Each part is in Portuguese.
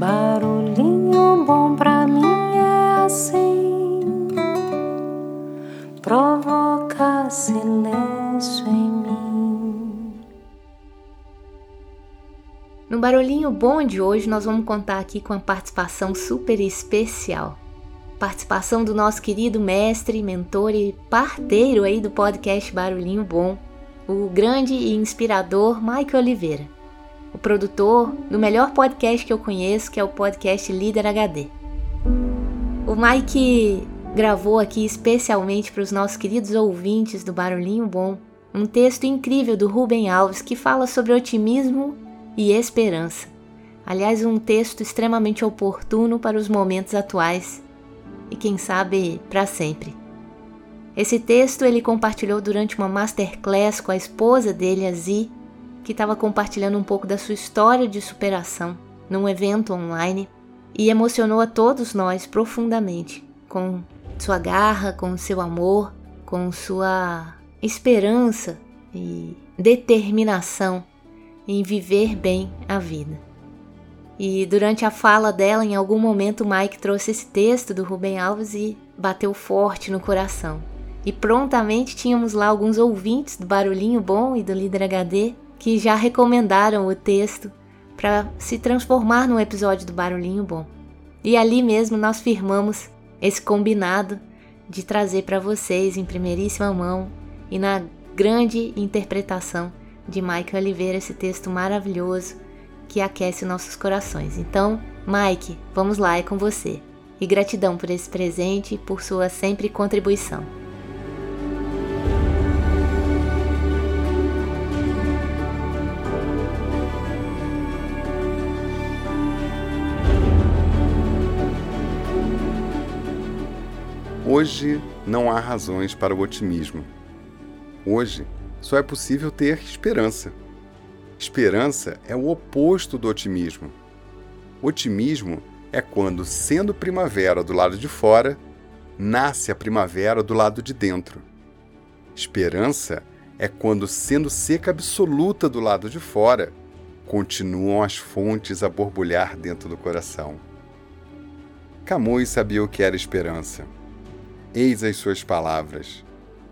Barulhinho bom pra mim é assim, provoca silêncio em mim. No Barulhinho Bom de hoje, nós vamos contar aqui com a participação super especial. Participação do nosso querido mestre, mentor e parteiro aí do podcast Barulhinho Bom, o grande e inspirador Mike Oliveira, o produtor do melhor podcast que eu conheço, que é o podcast Líder HD. O Mike gravou aqui especialmente para os nossos queridos ouvintes do Barulhinho Bom um texto incrível do Rubem Alves que fala sobre otimismo e esperança. Aliás, um texto extremamente oportuno para os momentos atuais e quem sabe para sempre. Esse texto ele compartilhou durante uma masterclass com a esposa dele, a Zi, que estava compartilhando um pouco da sua história de superação num evento online e emocionou a todos nós profundamente com sua garra, com seu amor, com sua esperança e determinação em viver bem a vida. E durante a fala dela, em algum momento, Mike trouxe esse texto do Rubem Alves e bateu forte no coração. E prontamente tínhamos lá alguns ouvintes do Barulhinho Bom e do Líder HD que já recomendaram o texto para se transformar num episódio do Barulhinho Bom. E ali mesmo nós firmamos esse combinado de trazer para vocês em primeiríssima mão e na grande interpretação de Mike Oliveira esse texto maravilhoso que aquece nossos corações. Então, Mike, vamos lá, é com você. E gratidão por esse presente e por sua sempre contribuição. Hoje não há razões para o otimismo. Hoje só é possível ter esperança. Esperança é o oposto do otimismo. Otimismo é quando, sendo primavera do lado de fora, nasce a primavera do lado de dentro. Esperança é quando, sendo seca absoluta do lado de fora, continuam as fontes a borbulhar dentro do coração. Camões sabia o que era esperança. Eis as suas palavras.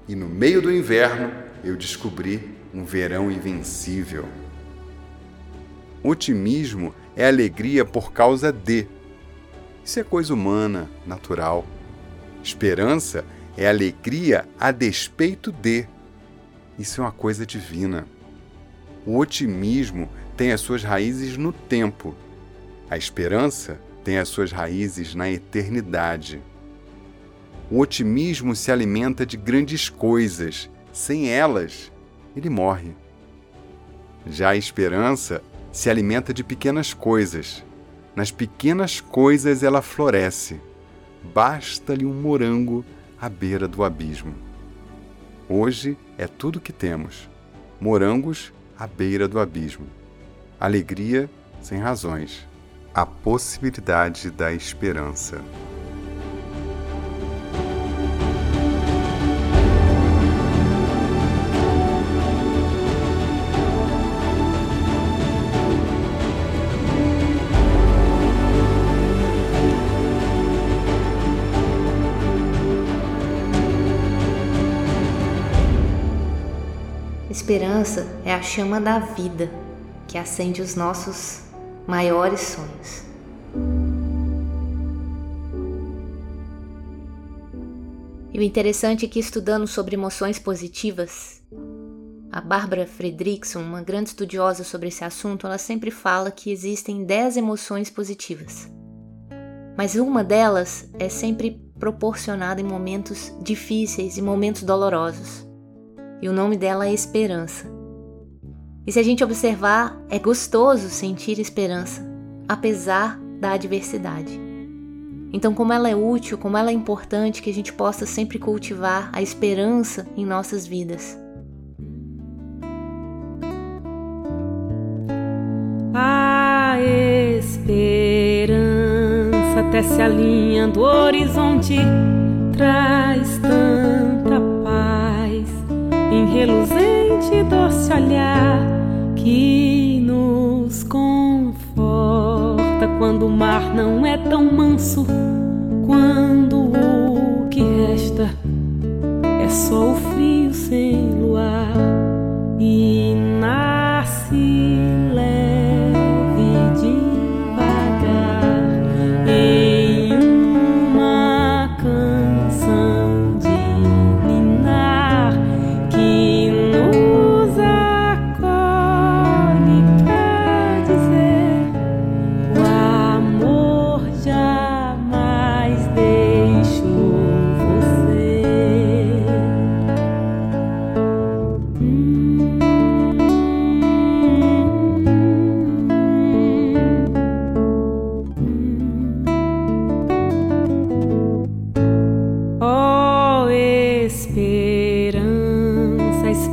E no meio do inverno eu descobri um verão invencível. Otimismo é alegria por causa de. Isso é coisa humana, natural. Esperança é alegria a despeito de. Isso é uma coisa divina. O otimismo tem as suas raízes no tempo. A esperança tem as suas raízes na eternidade. O otimismo se alimenta de grandes coisas. Sem elas, ele morre. Já a esperança se alimenta de pequenas coisas. Nas pequenas coisas ela floresce. Basta-lhe um morango à beira do abismo. Hoje é tudo que temos: morangos à beira do abismo. Alegria sem razões. A possibilidade da esperança. Esperança é a chama da vida que acende os nossos maiores sonhos. E o interessante é que estudando sobre emoções positivas, a Barbara Fredrickson, uma grande estudiosa sobre esse assunto, ela sempre fala que existem 10 emoções positivas. Mas uma delas é sempre proporcionada em momentos difíceis e momentos dolorosos e o nome dela é Esperança. E se a gente observar, é gostoso sentir esperança, apesar da adversidade. Então, como ela é útil, como ela é importante que a gente possa sempre cultivar a esperança em nossas vidas. A esperança até se alinha do horizonte, traz tanta reluzente doce olhar que nos conforta quando o mar não é tão manso, quando o que resta é só o frio sem luar e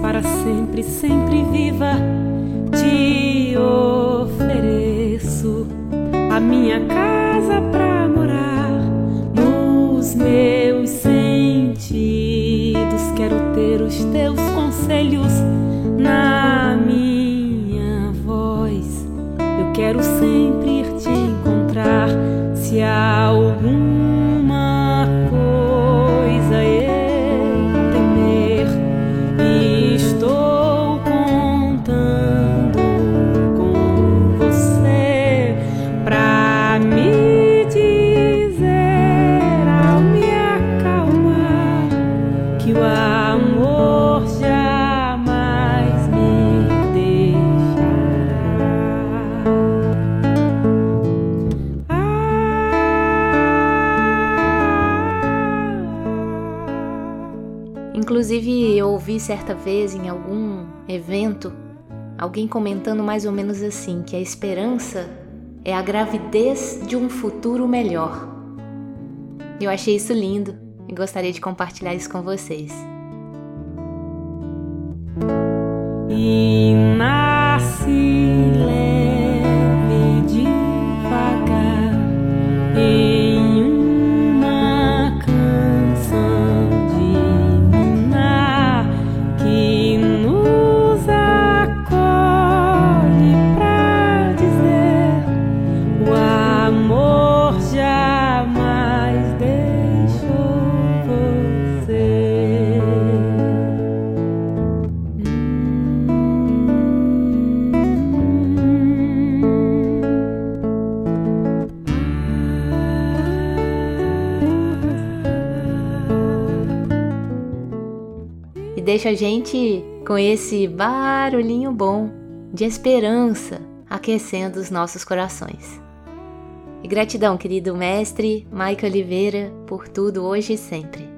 para sempre, sempre viva, te ofereço a minha casa pra morar nos meus sentidos. Quero ter os teus conselhos na minha voz. Eu quero sempre Inclusive, eu ouvi certa vez em algum evento alguém comentando mais ou menos assim: que a esperança é a gravidez de um futuro melhor. Eu achei isso lindo e gostaria de compartilhar isso com vocês. e deixa a gente com esse barulhinho bom de esperança aquecendo os nossos corações. E gratidão, querido mestre Maica Oliveira, por tudo hoje e sempre.